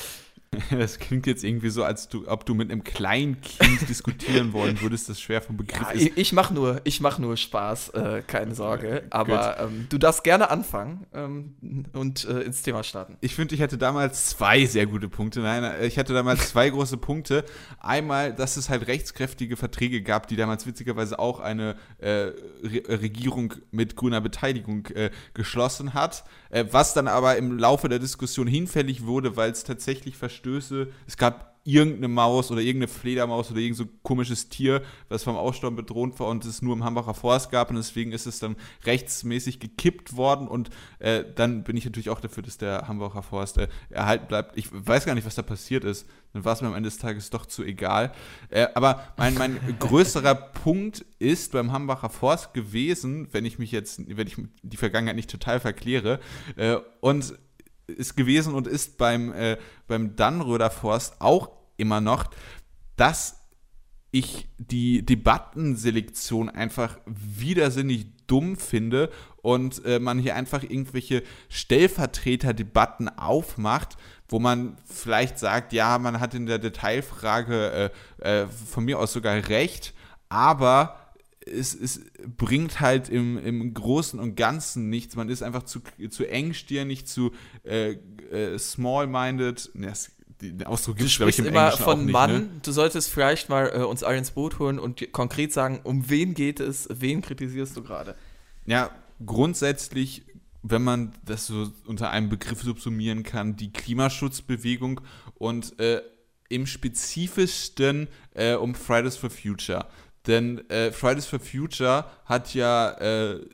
Das klingt jetzt irgendwie so, als du, ob du mit einem kleinen Kind diskutieren wollen würdest, das schwer vom Begriff ja, ist. Ich, ich mache nur, mach nur Spaß, äh, keine Sorge. Aber ähm, du darfst gerne anfangen ähm, und äh, ins Thema starten. Ich finde, ich hatte damals zwei sehr gute Punkte. Nein, äh, ich hatte damals zwei große Punkte. Einmal, dass es halt rechtskräftige Verträge gab, die damals witzigerweise auch eine äh, Re Regierung mit grüner Beteiligung äh, geschlossen hat. Äh, was dann aber im Laufe der Diskussion hinfällig wurde, weil es tatsächlich verstanden Verstöße. Es gab irgendeine Maus oder irgendeine Fledermaus oder irgendein so komisches Tier, was vom Aussterben bedroht war und es nur im Hambacher Forst gab und deswegen ist es dann rechtsmäßig gekippt worden und äh, dann bin ich natürlich auch dafür, dass der Hambacher Forst äh, erhalten bleibt. Ich weiß gar nicht, was da passiert ist. Dann war es mir am Ende des Tages doch zu egal. Äh, aber mein, mein größerer Punkt ist beim Hambacher Forst gewesen, wenn ich mich jetzt, wenn ich die Vergangenheit nicht total verkläre äh, und ist gewesen und ist beim, äh, beim Dannröder Forst auch immer noch, dass ich die Debattenselektion einfach widersinnig dumm finde und äh, man hier einfach irgendwelche Stellvertreterdebatten aufmacht, wo man vielleicht sagt, ja, man hat in der Detailfrage äh, äh, von mir aus sogar recht, aber es, es bringt halt im, im Großen und Ganzen nichts. Man ist einfach zu, zu engstirnig, zu äh, äh, small-minded. Den Ausdruck gibt es, glaube ich, im immer Englischen von nicht, Mann. Ne? Du solltest vielleicht mal äh, uns alle ins Boot holen und konkret sagen, um wen geht es, wen kritisierst du gerade? Ja, grundsätzlich wenn man das so unter einem Begriff subsumieren kann, die Klimaschutzbewegung und äh, im spezifischsten äh, um Fridays for Future. Denn äh, Fridays for Future hat ja äh,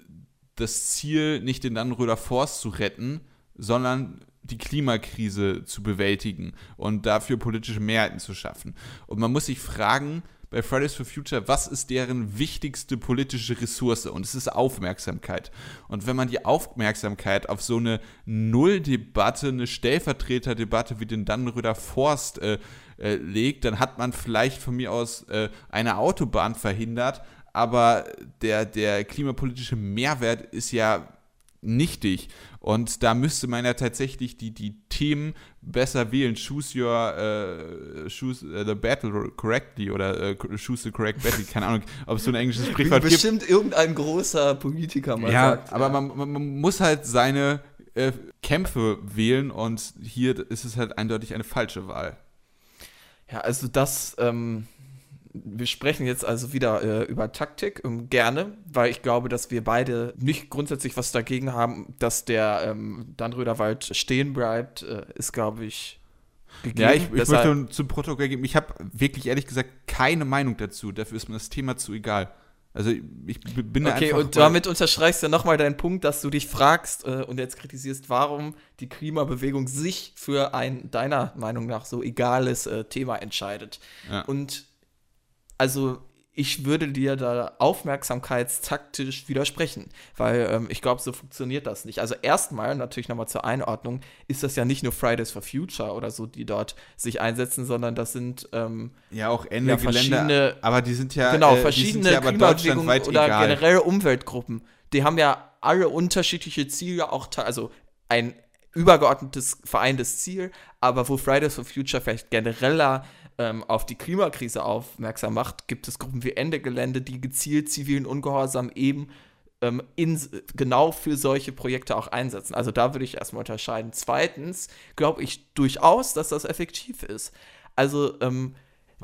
das Ziel, nicht den Dannenröder Forst zu retten, sondern die Klimakrise zu bewältigen und dafür politische Mehrheiten zu schaffen. Und man muss sich fragen, bei Fridays for Future, was ist deren wichtigste politische Ressource? Und es ist Aufmerksamkeit. Und wenn man die Aufmerksamkeit auf so eine Nulldebatte, eine Stellvertreterdebatte wie den Dannenröder Forst äh, äh, legt, dann hat man vielleicht von mir aus äh, eine Autobahn verhindert, aber der, der klimapolitische Mehrwert ist ja nichtig. Und da müsste man ja tatsächlich die, die Themen besser wählen. Choose your, uh, choose uh, the battle correctly oder uh, choose the correct battle. Keine Ahnung, ob es so ein englisches Sprichwort gibt. Bestimmt irgendein großer Politiker mal ja, sagt. Aber ja. man, man, man muss halt seine äh, Kämpfe wählen und hier ist es halt eindeutig eine falsche Wahl. Ja, also das, ähm, wir sprechen jetzt also wieder äh, über Taktik, ähm, gerne, weil ich glaube, dass wir beide nicht grundsätzlich was dagegen haben, dass der ähm, Dannröderwald stehen bleibt, äh, ist, glaube ich, gegeben. Ja, ich, ich möchte zum Protokoll geben, ich habe wirklich ehrlich gesagt keine Meinung dazu. Dafür ist mir das Thema zu egal. Also ich bin Okay, einfach, und damit unterstreichst du nochmal deinen Punkt, dass du dich fragst äh, und jetzt kritisierst, warum die Klimabewegung sich für ein deiner Meinung nach so egales äh, Thema entscheidet. Ja. Und also ich würde dir da aufmerksamkeitstaktisch widersprechen, weil ähm, ich glaube, so funktioniert das nicht. Also erstmal, natürlich nochmal zur Einordnung, ist das ja nicht nur Fridays for Future oder so, die dort sich einsetzen, sondern das sind ähm, ja auch Ende ja, verschiedene, aber die sind ja genau äh, verschiedene ja Klimabewegungen oder egal. generell Umweltgruppen. Die haben ja alle unterschiedliche Ziele, auch also ein übergeordnetes vereintes Ziel, aber wo Fridays for Future vielleicht genereller ähm, auf die Klimakrise aufmerksam macht, gibt es Gruppen wie Ende Gelände, die gezielt zivilen Ungehorsam eben ähm, in, genau für solche Projekte auch einsetzen. Also da würde ich erstmal unterscheiden. Zweitens glaube ich durchaus, dass das effektiv ist. Also ähm,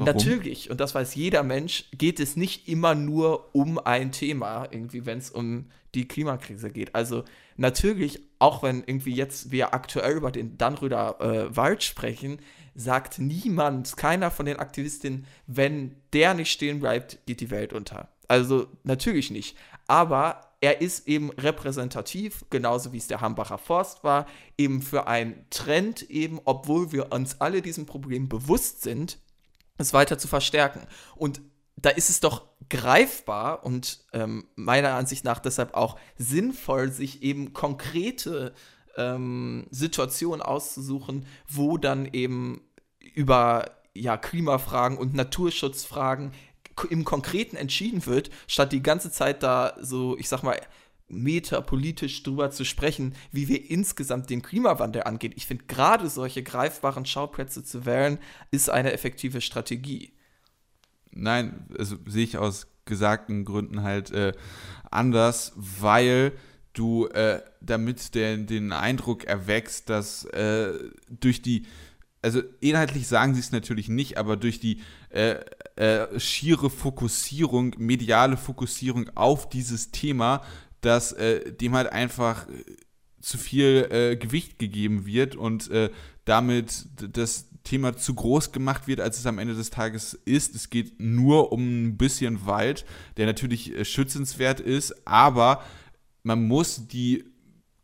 natürlich, und das weiß jeder Mensch, geht es nicht immer nur um ein Thema, irgendwie, wenn es um die Klimakrise geht. Also natürlich, auch wenn irgendwie jetzt wir aktuell über den Dannröder äh, Wald sprechen, sagt niemand, keiner von den Aktivistinnen, wenn der nicht stehen bleibt, geht die Welt unter. Also natürlich nicht. Aber er ist eben repräsentativ, genauso wie es der Hambacher Forst war, eben für einen Trend, eben, obwohl wir uns alle diesem Problem bewusst sind, es weiter zu verstärken. Und da ist es doch greifbar und ähm, meiner Ansicht nach deshalb auch sinnvoll, sich eben konkrete ähm, Situation auszusuchen, wo dann eben über ja, Klimafragen und Naturschutzfragen im Konkreten entschieden wird, statt die ganze Zeit da so, ich sag mal, metapolitisch drüber zu sprechen, wie wir insgesamt den Klimawandel angehen. Ich finde, gerade solche greifbaren Schauplätze zu wählen, ist eine effektive Strategie. Nein, also sehe ich aus gesagten Gründen halt äh, anders, weil du äh, damit den, den Eindruck erwächst, dass äh, durch die, also inhaltlich sagen sie es natürlich nicht, aber durch die äh, äh, schiere Fokussierung, mediale Fokussierung auf dieses Thema, dass äh, dem halt einfach zu viel äh, Gewicht gegeben wird und damit das Thema zu groß gemacht wird, als es am Ende des Tages ist. Es geht nur um ein bisschen Wald, der natürlich schützenswert ist, aber man muss die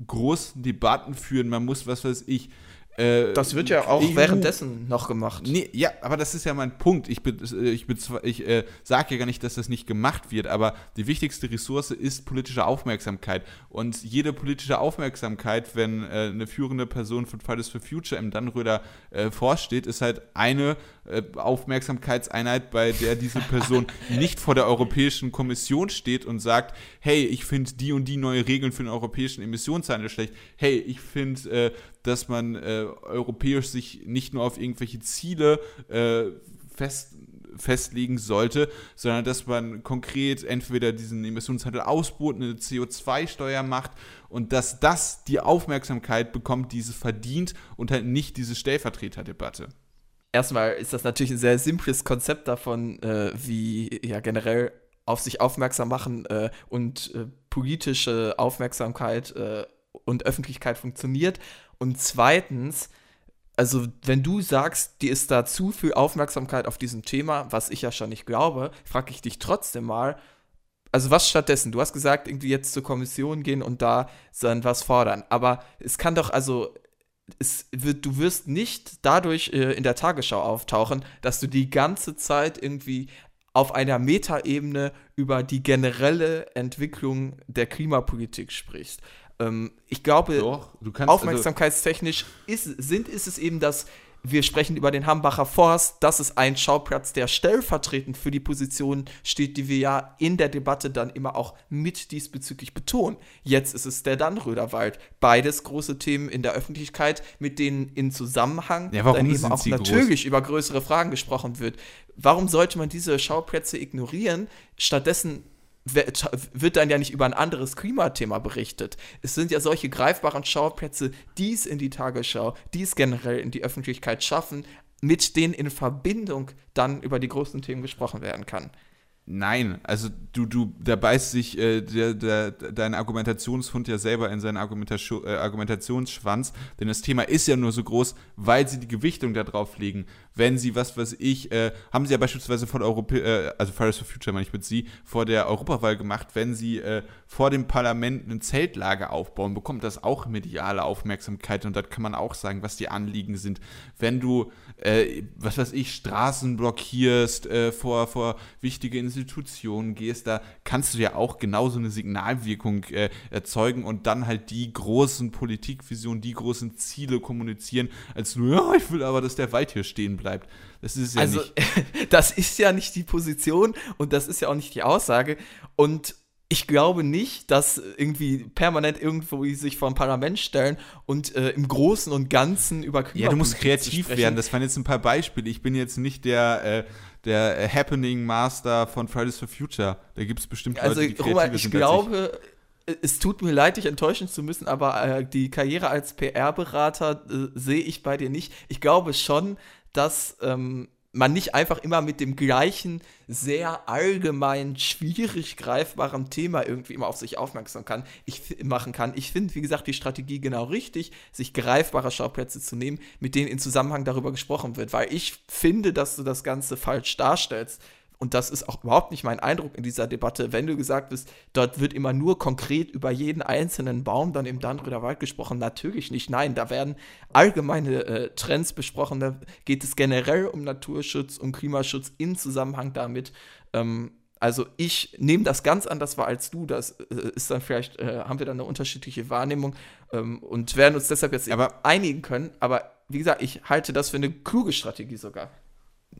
großen Debatten führen, man muss, was weiß ich, äh, das wird ja auch EU, währenddessen noch gemacht. Nee, ja, aber das ist ja mein Punkt. Ich, ich, ich äh, sage ja gar nicht, dass das nicht gemacht wird, aber die wichtigste Ressource ist politische Aufmerksamkeit. Und jede politische Aufmerksamkeit, wenn äh, eine führende Person von Fridays for Future im Dannröder äh, vorsteht, ist halt eine äh, Aufmerksamkeitseinheit, bei der diese Person nicht vor der Europäischen Kommission steht und sagt, hey, ich finde die und die neue Regeln für den europäischen Emissionshandel schlecht. Hey, ich finde dass man äh, europäisch sich nicht nur auf irgendwelche Ziele äh, fest, festlegen sollte, sondern dass man konkret entweder diesen Emissionshandel ausbot, eine CO2-Steuer macht und dass das die Aufmerksamkeit bekommt, die es verdient und halt nicht diese Stellvertreterdebatte. Erstmal ist das natürlich ein sehr simples Konzept davon, äh, wie ja generell auf sich aufmerksam machen äh, und äh, politische Aufmerksamkeit äh, und Öffentlichkeit funktioniert. Und zweitens, also wenn du sagst, dir ist da zu viel Aufmerksamkeit auf diesem Thema, was ich ja schon nicht glaube, frage ich dich trotzdem mal, also was stattdessen? Du hast gesagt, irgendwie jetzt zur Kommission gehen und da dann was fordern. Aber es kann doch, also es wird, du wirst nicht dadurch äh, in der Tagesschau auftauchen, dass du die ganze Zeit irgendwie auf einer Metaebene über die generelle Entwicklung der Klimapolitik sprichst. Ähm, ich glaube, Doch, kannst, also aufmerksamkeitstechnisch ist, sind, ist es eben das wir sprechen über den Hambacher Forst. Das ist ein Schauplatz, der stellvertretend für die Position steht, die wir ja in der Debatte dann immer auch mit diesbezüglich betonen. Jetzt ist es der Dannröder Wald. Beides große Themen in der Öffentlichkeit, mit denen in Zusammenhang ja, dann eben auch natürlich groß? über größere Fragen gesprochen wird. Warum sollte man diese Schauplätze ignorieren? Stattdessen wird dann ja nicht über ein anderes Klimathema berichtet. Es sind ja solche greifbaren Schauplätze, die es in die Tagesschau, die es generell in die Öffentlichkeit schaffen, mit denen in Verbindung dann über die großen Themen gesprochen werden kann. Nein, also du, du, da beißt sich äh, der, der, dein Argumentationshund ja selber in seinen Argumentation, äh, Argumentationsschwanz, denn das Thema ist ja nur so groß, weil sie die Gewichtung da drauf legen. Wenn sie, was weiß ich, äh, haben sie ja beispielsweise vor der Europä äh, also Fridays for Future meine ich mit sie, vor der Europawahl gemacht, wenn sie äh, vor dem Parlament ein Zeltlager aufbauen, bekommt das auch mediale Aufmerksamkeit und da kann man auch sagen, was die Anliegen sind. Wenn du, äh, was weiß ich, Straßen blockierst, vor, vor wichtige Institutionen, Institutionen gehst, da kannst du ja auch genauso eine Signalwirkung äh, erzeugen und dann halt die großen Politikvisionen, die großen Ziele kommunizieren, als nur, ja, ich will aber, dass der Wald hier stehen bleibt. Das ist ja also, nicht. das ist ja nicht die Position und das ist ja auch nicht die Aussage. Und ich glaube nicht, dass irgendwie permanent irgendwo sich vor ein Parlament stellen und äh, im Großen und Ganzen über Klimapolitik Ja, du musst kreativ werden. Das waren jetzt ein paar Beispiele. Ich bin jetzt nicht der, äh, der Happening Master von Fridays for Future. Da gibt es bestimmt Leute, also, die Robert, ich sind glaube, ich. es tut mir leid, dich enttäuschen zu müssen, aber äh, die Karriere als PR-Berater äh, sehe ich bei dir nicht. Ich glaube schon, dass ähm, man nicht einfach immer mit dem gleichen, sehr allgemein, schwierig greifbaren Thema irgendwie immer auf sich aufmerksam kann, ich, machen kann. Ich finde, wie gesagt, die Strategie genau richtig, sich greifbare Schauplätze zu nehmen, mit denen in Zusammenhang darüber gesprochen wird, weil ich finde, dass du das Ganze falsch darstellst und das ist auch überhaupt nicht mein Eindruck in dieser Debatte, wenn du gesagt bist, dort wird immer nur konkret über jeden einzelnen Baum dann im Dannröder Wald gesprochen. Natürlich nicht. Nein, da werden allgemeine äh, Trends besprochen. Da geht es generell um Naturschutz, um Klimaschutz in Zusammenhang damit. Ähm, also ich nehme das ganz anders wahr als du. Das äh, ist dann vielleicht, äh, haben wir dann eine unterschiedliche Wahrnehmung ähm, und werden uns deshalb jetzt aber einigen können. Aber wie gesagt, ich halte das für eine kluge Strategie sogar.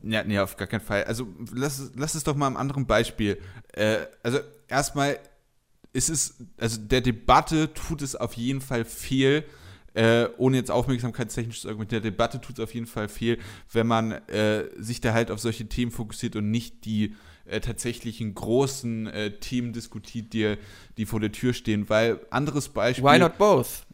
Ja, nee, auf gar keinen Fall. Also lass, lass es doch mal am anderen Beispiel. Äh, also erstmal ist es, also der Debatte tut es auf jeden Fall fehl, äh, ohne jetzt aufmerksamkeitstechnisch zu argumentieren, der Debatte tut es auf jeden Fall fehl, wenn man äh, sich da halt auf solche Themen fokussiert und nicht die äh, tatsächlichen großen äh, Themen diskutiert, die, die vor der Tür stehen. Weil anderes Beispiel. Why not both?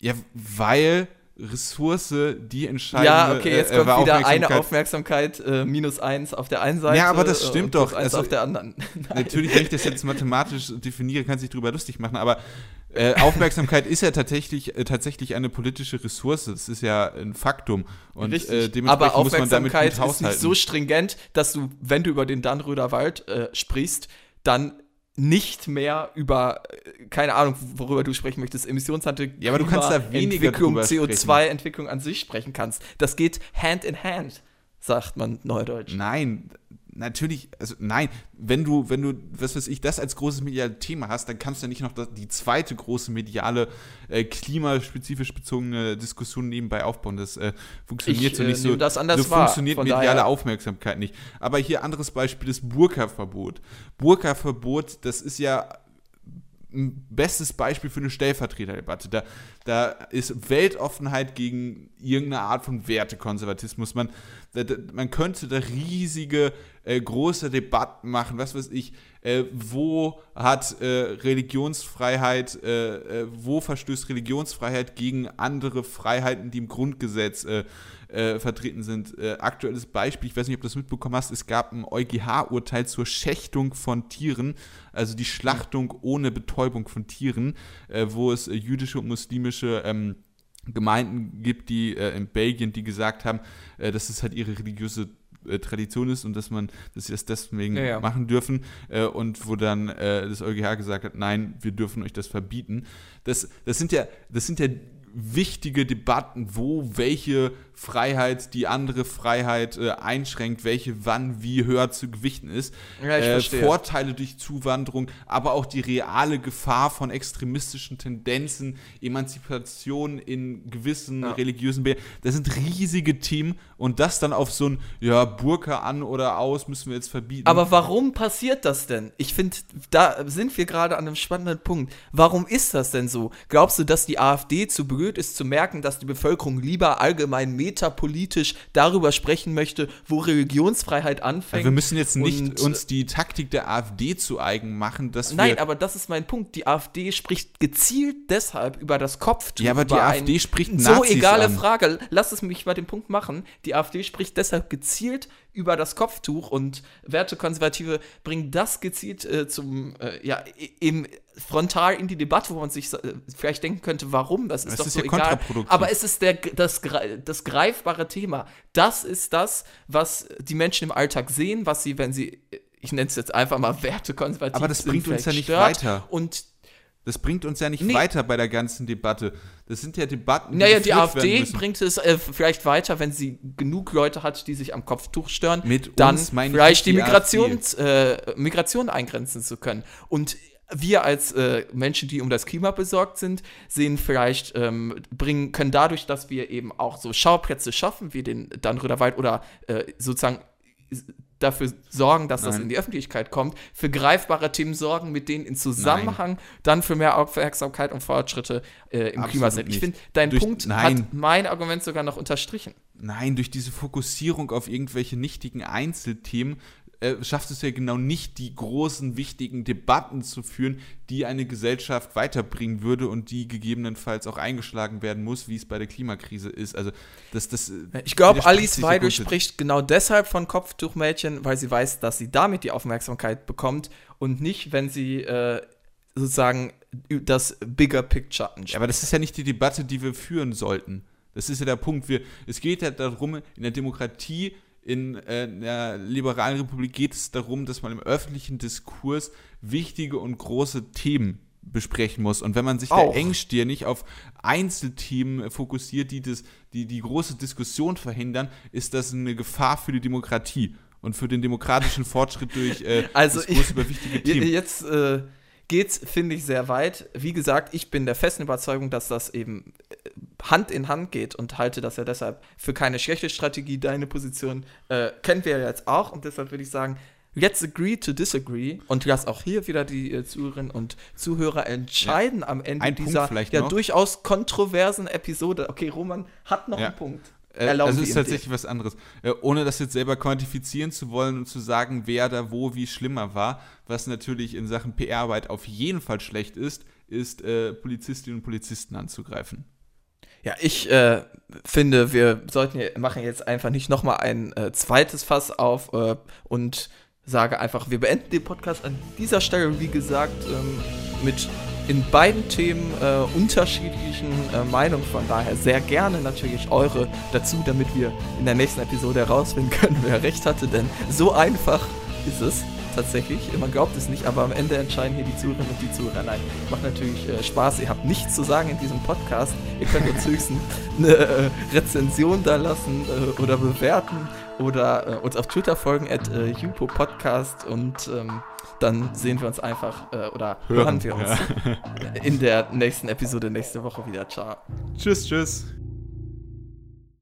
Ja, weil Ressource, die entscheidende Ja, okay, jetzt äh, kommt wieder eine Aufmerksamkeit, äh, minus eins auf der einen Seite. Ja, aber das stimmt doch. Eins also, auf der anderen. natürlich, wenn ich das jetzt mathematisch definiere, kann sich darüber lustig machen, aber äh, Aufmerksamkeit ist ja tatsächlich, äh, tatsächlich eine politische Ressource. Das ist ja ein Faktum. Und äh, dementsprechend aber Aufmerksamkeit muss man damit ist nicht so stringent, dass du, wenn du über den Dannröder Wald äh, sprichst, dann nicht mehr über, äh, keine Ahnung, worüber du sprechen möchtest, Emissionshandel, ja, aber du kannst da weniger Entwicklung, CO2-Entwicklung an sich sprechen kannst. Das geht hand in hand, sagt man neudeutsch. Nein, natürlich, also nein, wenn du, wenn du, was weiß ich, das als großes mediale Thema hast, dann kannst du ja nicht noch die zweite große mediale, äh, klimaspezifisch bezogene Diskussion nebenbei aufbauen. Das äh, funktioniert ich, so nicht äh, so. Das anders so funktioniert mediale daher. Aufmerksamkeit nicht. Aber hier anderes Beispiel, das Burka-Verbot. Burka-Verbot, das ist ja ein bestes Beispiel für eine Stellvertreterdebatte. Da, da ist Weltoffenheit gegen irgendeine Art von Wertekonservatismus. Man, da, man könnte da riesige, äh, große Debatten machen, was weiß ich, äh, wo hat äh, Religionsfreiheit, äh, äh, wo verstößt Religionsfreiheit gegen andere Freiheiten, die im Grundgesetz vertreten sind. Aktuelles Beispiel, ich weiß nicht, ob du das mitbekommen hast, es gab ein EuGH-Urteil zur Schächtung von Tieren, also die Schlachtung ohne Betäubung von Tieren, wo es jüdische und muslimische ähm, Gemeinden gibt, die äh, in Belgien, die gesagt haben, äh, dass es halt ihre religiöse Tradition ist und dass man, dass sie das deswegen ja, ja. machen dürfen äh, und wo dann äh, das EuGH gesagt hat, nein, wir dürfen euch das verbieten. Das, das sind ja, das sind ja wichtige Debatten, wo welche Freiheit die andere Freiheit äh, einschränkt, welche wann wie höher zu gewichten ist. Ja, äh. Vorteile durch Zuwanderung, aber auch die reale Gefahr von extremistischen Tendenzen, Emanzipation in gewissen Ja. religiösen Be Das sind riesige Themen und das dann auf so ein ja Burka an oder aus müssen wir jetzt verbieten. Aber warum passiert das denn? Ich finde, da sind wir gerade an einem spannenden Punkt. Warum ist das denn so? Glaubst du, dass die AfD zu blöd ist, zu merken, dass die Bevölkerung lieber allgemein metapolitisch darüber sprechen möchte, wo Religionsfreiheit anfängt? wir müssen jetzt nicht uns die Taktik der AfD zu eigen machen, dass Nein, wir aber das ist mein Punkt. Die AfD spricht gezielt deshalb über das Kopftuch. Ja, aber die AfD ein- spricht So Nazis egale an. Frage. Lass es mich mal den Punkt machen. Die AfD spricht deshalb gezielt über das Kopftuch und Wertekonservative bringen das gezielt äh, zum, äh, ja, im frontal in die Debatte, wo man sich äh, vielleicht denken könnte, warum, das ist Das doch ist so egal. Aber es ist der, das, das greifbare Thema. Das ist das, was die Menschen im Alltag sehen, was sie, wenn sie, ich nenne es jetzt einfach mal wertekonservativ Aber das bringt uns ja nicht stört. weiter. Und Das bringt uns ja nicht Nee. weiter bei der ganzen Debatte. Das sind ja Debatten, Naja, die geführt werden AfD bringt es äh, vielleicht weiter, wenn sie genug Leute hat, die sich am Kopftuch stören, Mit dann vielleicht die die Migrations, äh, Migration eingrenzen zu können. Und wir als äh, Menschen, die um das Klima besorgt sind, sehen vielleicht, ähm, bringen, können dadurch, dass wir eben auch so Schauplätze schaffen, wie den Dannröder Wald oder äh, sozusagen dafür sorgen, dass das Nein. in die Öffentlichkeit kommt, für greifbare Themen sorgen, mit denen in Zusammenhang dann für mehr Aufmerksamkeit und Fortschritte äh, im Absolut Klima sind. Ich finde, dein Durch- Punkt nein. hat mein Argument sogar noch unterstrichen. Nein, durch diese Fokussierung auf irgendwelche nichtigen Einzelthemen äh, schafft es ja genau nicht, die großen, wichtigen Debatten zu führen, die eine Gesellschaft weiterbringen würde und die gegebenenfalls auch eingeschlagen werden muss, wie es bei der Klimakrise ist. Also das, das äh, Ich glaube, Alice Weidel spricht genau deshalb von Kopftuchmädchen, weil sie weiß, dass sie damit die Aufmerksamkeit bekommt und nicht, wenn sie äh, sozusagen das Bigger Picture anschaut. Ja, aber das ist ja nicht die Debatte, die wir führen sollten. Das ist ja der Punkt. Wir, es geht ja darum, in der Demokratie, in äh, einer liberalen Republik geht es darum, dass man im öffentlichen Diskurs wichtige und große Themen besprechen muss. Und wenn man sich Auch. da engstirnig auf Einzelthemen fokussiert, die, das, die die große Diskussion verhindern, ist das eine Gefahr für die Demokratie und für den demokratischen Fortschritt durch äh, Also Diskurs ich- über wichtige Themen. Jetzt äh, geht's, finde ich, sehr weit. Wie gesagt, ich bin der festen Überzeugung, dass das eben äh, Hand in Hand geht und halte das ja deshalb für keine schlechte Strategie. Deine Position äh, kennen wir ja jetzt auch und deshalb würde ich sagen, let's agree to disagree und lass auch hier wieder die äh, Zuhörerinnen und Zuhörer entscheiden am Ende Ein dieser ja noch. durchaus kontroversen Episode. Okay, Roman hat noch Ja. einen Punkt. Äh, Erlauben das wir ist tatsächlich was anderes. Äh, ohne das jetzt selber quantifizieren zu wollen und zu sagen, wer da wo wie schlimmer war, was natürlich in Sachen PR-Arbeit auf jeden Fall schlecht ist, ist äh, Polizistinnen und Polizisten anzugreifen. Ja, ich äh, finde, wir sollten ja, machen jetzt einfach nicht noch mal ein äh, zweites Fass auf äh, und sage einfach, wir beenden den Podcast an dieser Stelle, wie gesagt, ähm, mit in beiden Themen äh, unterschiedlichen äh, Meinungen. Von daher sehr gerne natürlich eure dazu, damit wir in der nächsten Episode herausfinden können, wer recht hatte. Denn so einfach ist es tatsächlich. Man glaubt es nicht, aber am Ende entscheiden hier die Zuhörerinnen und die Zuhörer. Nein, macht natürlich äh, Spaß. Ihr habt nichts zu sagen in diesem Podcast. Ihr könnt uns höchstens eine äh, Rezension da lassen äh, oder bewerten oder äh, uns auf Twitter folgen at äh, Jupo Podcast und ähm, dann sehen wir uns einfach äh, oder hören, Hören, wir uns in der nächsten Episode nächste Woche wieder. Ciao. Tschüss, tschüss.